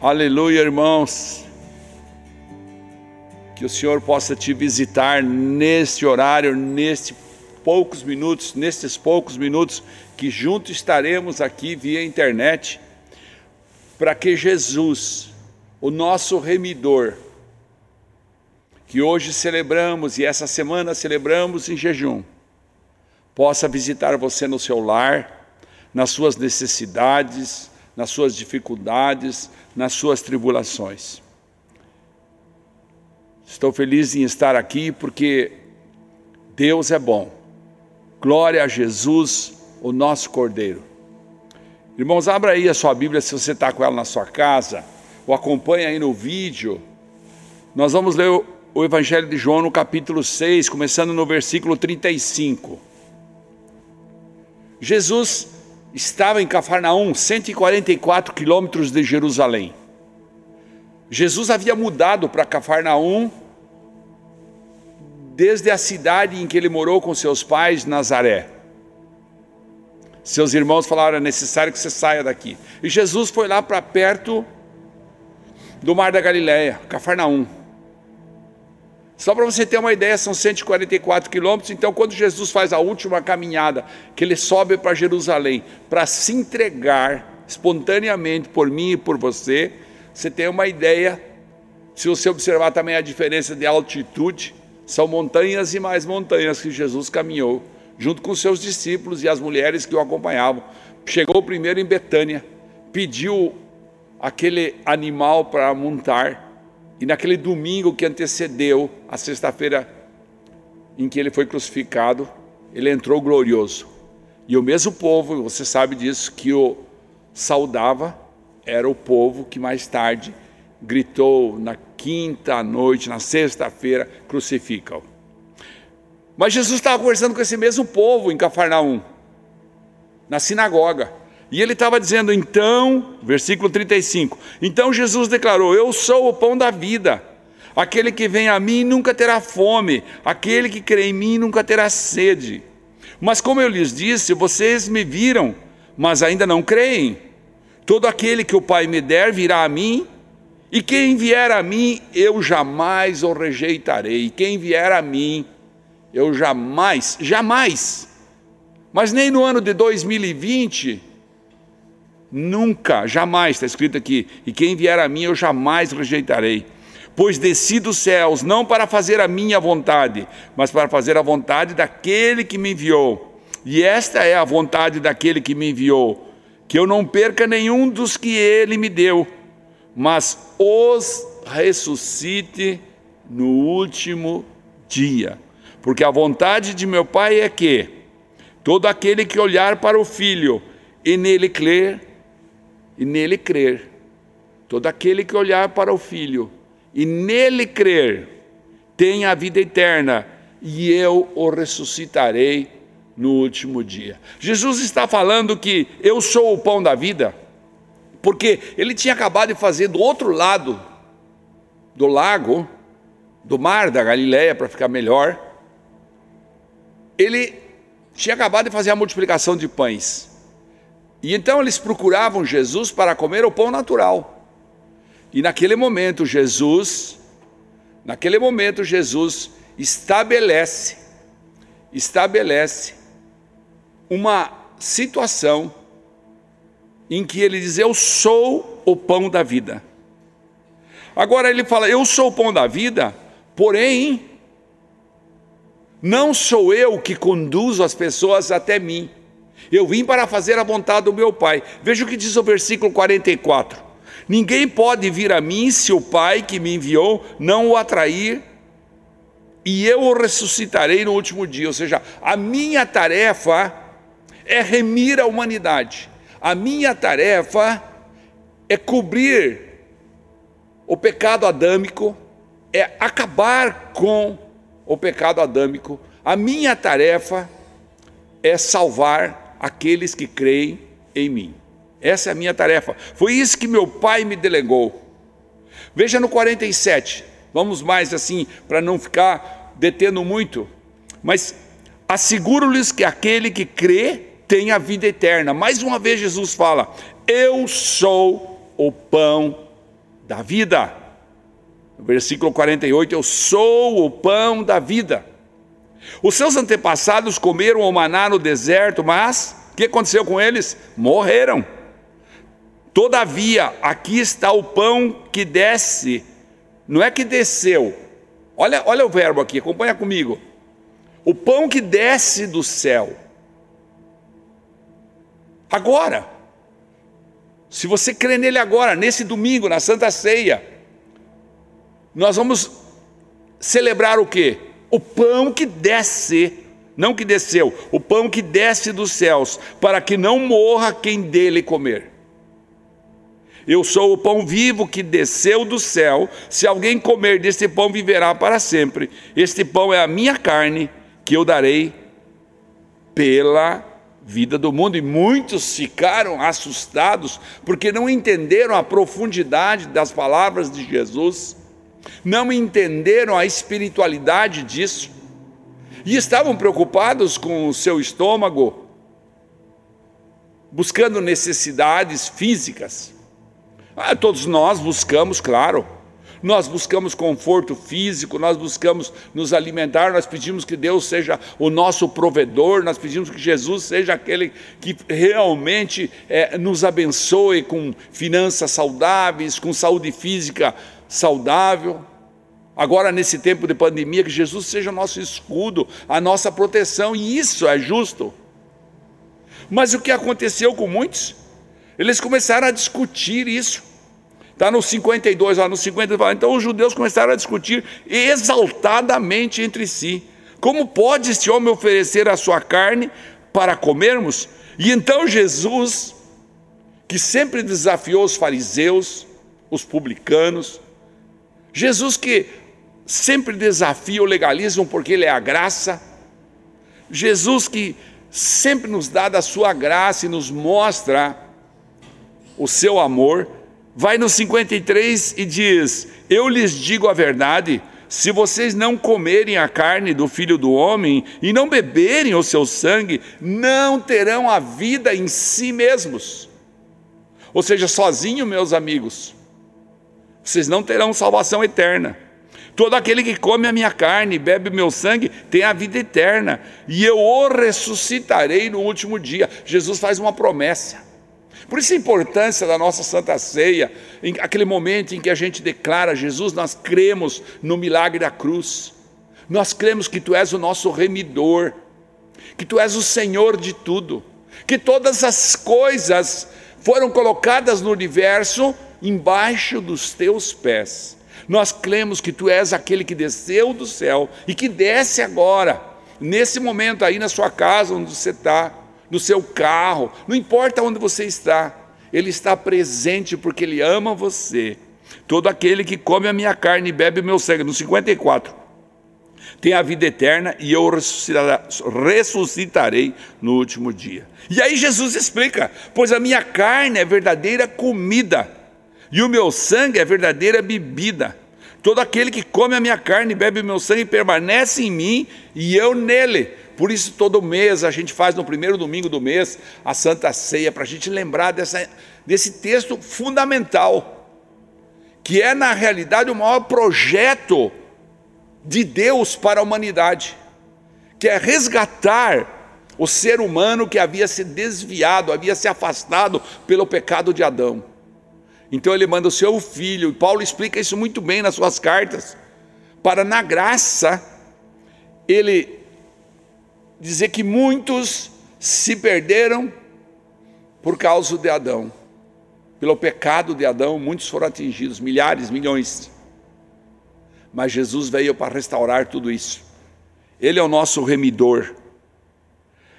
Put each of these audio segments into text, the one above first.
Aleluia, irmãos. Que o Senhor possa te visitar neste horário, nestes poucos minutos, nestes poucos minutos que juntos estaremos aqui via internet, para que Jesus, o nosso remidor, que hoje celebramos e essa semana celebramos em jejum, possa visitar você no seu lar, nas suas necessidades, nas suas dificuldades, nas suas tribulações. Estou feliz em estar aqui porque Deus é bom. Glória a Jesus, o nosso Cordeiro. Irmãos, abra aí a sua Bíblia se você está com ela na sua casa, ou acompanha aí no vídeo. Nós vamos ler o Evangelho de João no capítulo 6, começando no versículo 35. Jesus estava em Cafarnaum, 144 quilômetros de Jerusalém. Jesus havia mudado para Cafarnaum desde a cidade em que ele morou com seus pais, Nazaré. Seus irmãos falaram: é necessário que você saia daqui. E Jesus foi lá para perto do Mar da Galileia, Cafarnaum. Só para você ter uma ideia, são 144 quilômetros. Então, quando Jesus faz a última caminhada, que ele sobe para Jerusalém, para se entregar espontaneamente por mim e por você, você tem uma ideia. Se você observar também a diferença de altitude, são montanhas e mais montanhas que Jesus caminhou, junto com seus discípulos e as mulheres que o acompanhavam. Chegou primeiro em Betânia, pediu aquele animal para montar e naquele domingo que antecedeu a sexta-feira em que ele foi crucificado, ele entrou glorioso. E o mesmo povo, você sabe disso, que o saudava, era o povo que mais tarde gritou na quinta noite, na sexta-feira, crucificam. Mas Jesus estava conversando com esse mesmo povo em Cafarnaum, na sinagoga. E ele estava dizendo, então, versículo 35, então Jesus declarou: Eu sou o pão da vida. Aquele que vem a mim nunca terá fome, aquele que crê em mim nunca terá sede. Mas como eu lhes disse, vocês me viram, mas ainda não creem. Todo aquele que o Pai me der virá a mim, e quem vier a mim, eu jamais o rejeitarei. Quem vier a mim, eu jamais, jamais, mas nem no ano de 2020, Nunca, jamais, está escrito aqui, e quem vier a mim eu jamais rejeitarei. Pois desci dos céus, não para fazer a minha vontade, mas para fazer a vontade daquele que me enviou. E esta é a vontade daquele que me enviou, que eu não perca nenhum dos que ele me deu, mas os ressuscite no último dia. Porque a vontade de meu Pai é que todo aquele que olhar para o Filho e nele crer, e nele crer. Todo aquele que olhar para o Filho e nele crer, tem a vida eterna, e eu o ressuscitarei no último dia. Jesus está falando que eu sou o pão da vida, porque ele tinha acabado de fazer do outro lado do lago, do mar da Galileia, para ficar melhor, ele tinha acabado de fazer a multiplicação de pães. E então eles procuravam Jesus para comer o pão natural. E naquele momento Jesus, naquele momento Jesus estabelece, estabelece uma situação em que ele diz: Eu sou o pão da vida. Agora ele fala: Eu sou o pão da vida, porém, não sou eu que conduzo as pessoas até mim. Eu vim para fazer a vontade do meu Pai. Veja o que diz o versículo 44. Ninguém pode vir a mim se o Pai que me enviou não o atrair, e eu o ressuscitarei no último dia. Ou seja, a minha tarefa é remir a humanidade. A minha tarefa é cobrir o pecado adâmico, é acabar com o pecado adâmico. A minha tarefa é salvar aqueles que creem em mim. Essa é a minha tarefa. Foi isso que meu pai me delegou. Veja no 47, vamos mais assim, para não ficar detendo muito. Mas asseguro-lhes que aquele que crê tem a vida eterna. Mais uma vez Jesus fala: Eu sou o pão da vida. No versículo 48, eu sou o pão da vida. Os seus antepassados comeram o maná no deserto, mas o que aconteceu com eles? Morreram. Todavia, aqui está o pão que desce, não é que desceu. Olha, olha o verbo aqui, acompanha comigo. O pão que desce do céu. Agora, se você crê nele agora, nesse domingo, na Santa Ceia, nós vamos celebrar o quê? O pão que desce, não que desceu, o pão que desce dos céus, para que não morra quem dele comer. Eu sou o pão vivo que desceu do céu. Se alguém comer deste pão, viverá para sempre. Este pão é a minha carne, que eu darei pela vida do mundo. E muitos ficaram assustados, porque não entenderam a profundidade das palavras de Jesus, não entenderam a espiritualidade disso, e estavam preocupados com o seu estômago, buscando necessidades físicas. Ah, todos nós buscamos, claro. Nós buscamos conforto físico, nós buscamos nos alimentar, nós pedimos que Deus seja o nosso provedor, nós pedimos que Jesus seja aquele que realmente é, nos abençoe com finanças saudáveis, com saúde física. Agora, nesse tempo de pandemia, que Jesus seja o nosso escudo, a nossa proteção, e isso é justo. Mas o que aconteceu com muitos? Eles começaram a discutir isso. Está no 52, lá no 52. Então os judeus começaram a discutir exaltadamente entre si: como pode este homem oferecer a sua carne para comermos? E então Jesus, que sempre desafiou os fariseus, os publicanos, Jesus que sempre desafia o legalismo porque ele é a graça, Jesus que sempre nos dá da sua graça e nos mostra o seu amor, vai no 53 e diz: Eu lhes digo a verdade, se vocês não comerem a carne do filho do homem e não beberem o seu sangue, não terão a vida em si mesmos. Ou seja, sozinho, meus amigos, vocês não terão salvação eterna. Todo aquele que come a minha carne e bebe o meu sangue tem a vida eterna, e eu o ressuscitarei no último dia. Jesus faz uma promessa. Por isso a importância da nossa Santa Ceia, em aquele momento em que a gente declara Jesus, nós cremos no milagre da cruz. Nós cremos que tu és o nosso remidor, que tu és o Senhor de tudo, que todas as coisas foram colocadas no universo embaixo dos teus pés. Nós cremos que tu és aquele que desceu do céu e que desce agora, nesse momento aí na sua casa onde você está no seu carro, não importa onde você está, Ele está presente porque Ele ama você. Todo aquele que come a minha carne e bebe o meu sangue, no 54, tem a vida eterna e eu ressuscitarei no último dia. E aí Jesus explica: pois a minha carne é verdadeira comida, e o meu sangue é verdadeira bebida. Todo aquele que come a minha carne e bebe o meu sangue permanece em mim e eu nele. Por isso, todo mês a gente faz no primeiro domingo do mês a Santa Ceia, para a gente lembrar dessa, desse texto fundamental, que é, na realidade, o maior projeto de Deus para a humanidade, que é resgatar o ser humano que havia se desviado, havia se afastado pelo pecado de Adão. Então ele manda o seu filho, e Paulo explica isso muito bem nas suas cartas, para na graça ele dizer que muitos se perderam por causa de Adão. Pelo pecado de Adão, muitos foram atingidos, milhares, milhões. Mas Jesus veio para restaurar tudo isso. Ele é o nosso remidor.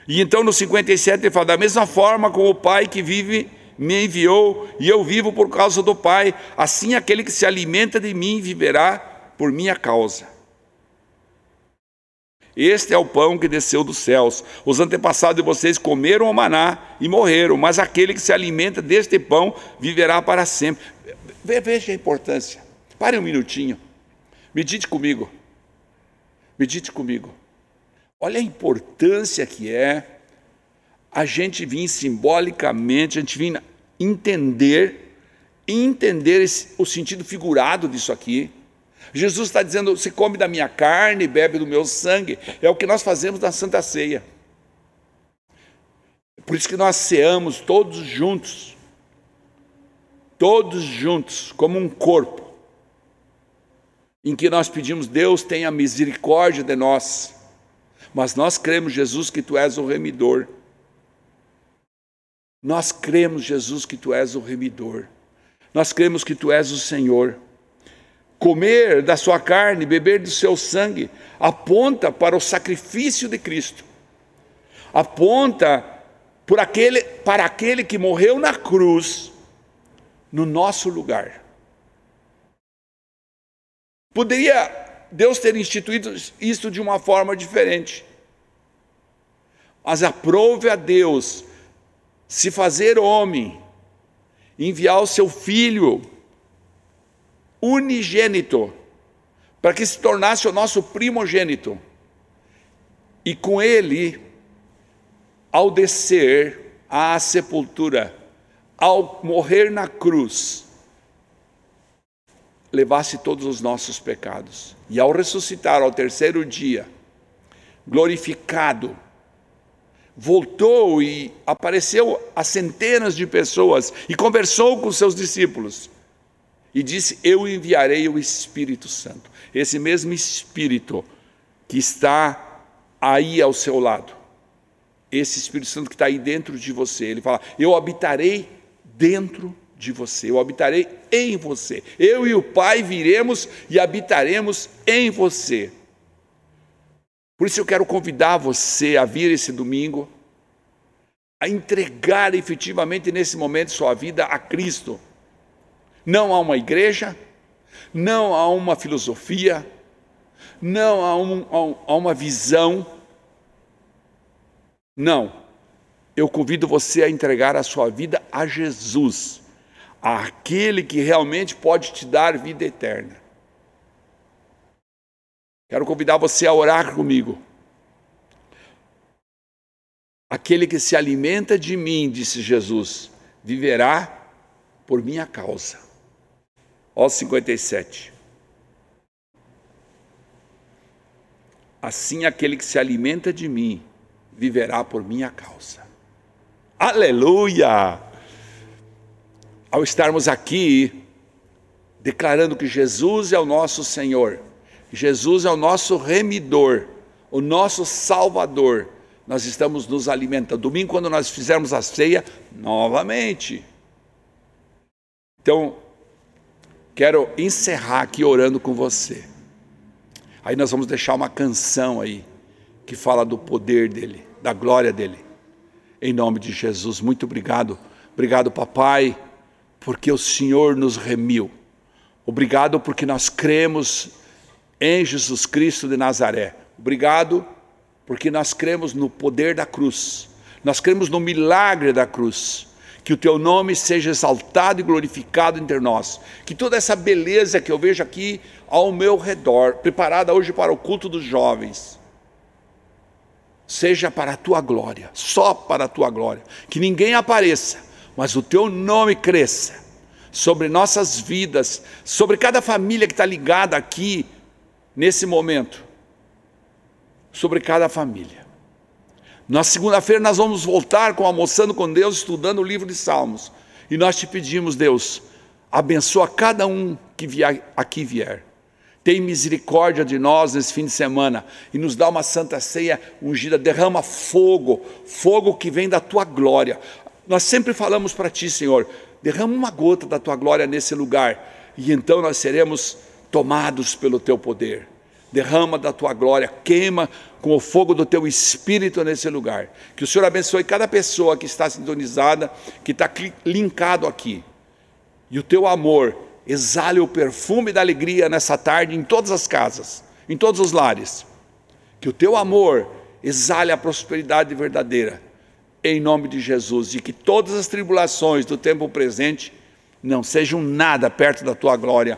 E então no 57 ele fala: da mesma forma como o Pai que vive me enviou, e eu vivo por causa do Pai, assim aquele que se alimenta de mim viverá por minha causa. Este é o pão que desceu dos céus. Os antepassados de vocês comeram o maná e morreram, mas aquele que se alimenta deste pão viverá para sempre. Veja a importância. Pare um minutinho. Medite comigo. Medite comigo. Olha a importância que é a gente vir simbolicamente, a gente vir entender entender esse, o sentido figurado disso aqui. Jesus está dizendo: se come da minha carne, bebe do meu sangue. É o que nós fazemos na Santa Ceia. Por isso que nós ceamos todos juntos, todos juntos, como um corpo, em que nós pedimos, Deus tenha misericórdia de nós, mas nós cremos, Jesus, que tu és o remidor. Nós cremos, Jesus, que tu és o remidor. Nós cremos que tu és o Senhor. Comer da sua carne, beber do seu sangue, aponta para o sacrifício de Cristo. Aponta por aquele, para aquele que morreu na cruz no nosso lugar. Poderia Deus ter instituído isso de uma forma diferente. Mas aprove a Deus se fazer homem, enviar o seu filho unigênito, para que se tornasse o nosso primogênito. E com ele ao descer à sepultura, ao morrer na cruz, levasse todos os nossos pecados. E ao ressuscitar ao terceiro dia, glorificado, voltou e apareceu a centenas de pessoas e conversou com seus discípulos. E disse: Eu enviarei o Espírito Santo. Esse mesmo Espírito que está aí ao seu lado esse Espírito Santo que está aí dentro de você. Ele fala: Eu habitarei dentro de você, eu habitarei em você. Eu e o Pai viremos e habitaremos em você. Por isso eu quero convidar você a vir esse domingo, a entregar efetivamente nesse momento sua vida a Cristo. Não a uma igreja, não a uma filosofia, não a, um, a uma visão não. Eu convido você a entregar a sua vida a Jesus, aquele que realmente pode te dar vida eterna. Quero convidar você a orar comigo. Aquele que se alimenta de mim, disse Jesus, viverá por minha causa. Ó 57. Assim aquele que se alimenta de mim viverá por minha causa. Aleluia! Ao estarmos aqui declarando que Jesus é o nosso Senhor, Jesus é o nosso remidor, o nosso Salvador, nós estamos nos alimentando. Domingo, quando nós fizermos a ceia, novamente. Então, quero encerrar aqui orando com você. Aí nós vamos deixar uma canção aí que fala do poder dele da glória dele. Em nome de Jesus, muito obrigado. Obrigado, papai, porque o Senhor nos remiu. Obrigado porque nós cremos em Jesus Cristo de Nazaré. Obrigado porque nós cremos no poder da cruz. Nós cremos no milagre da cruz. Que o teu nome seja exaltado e glorificado entre nós. Que toda essa beleza que eu vejo aqui ao meu redor, preparada hoje para o culto dos jovens, seja para a tua glória, só para a tua glória. Que ninguém apareça, mas o teu nome cresça sobre nossas vidas, sobre cada família que está ligada aqui nesse momento, sobre cada família. Na segunda-feira nós vamos voltar com Almoçando com Deus, estudando o livro de Salmos. E nós te pedimos, Deus, abençoa cada um que vier, aqui vier tem misericórdia de nós nesse fim de semana e nos dá uma santa ceia ungida, derrama fogo, fogo que vem da tua glória. Nós sempre falamos para ti, Senhor, derrama uma gota da tua glória nesse lugar e então nós seremos tomados pelo teu poder. Derrama da tua glória, queima com o fogo do teu espírito nesse lugar. Que o Senhor abençoe cada pessoa que está sintonizada, que está linkado aqui. E o teu amor exale o perfume da alegria nessa tarde em todas as casas, em todos os lares. Que o teu amor exale a prosperidade verdadeira, em nome de Jesus, e que todas as tribulações do tempo presente não sejam nada perto da tua glória,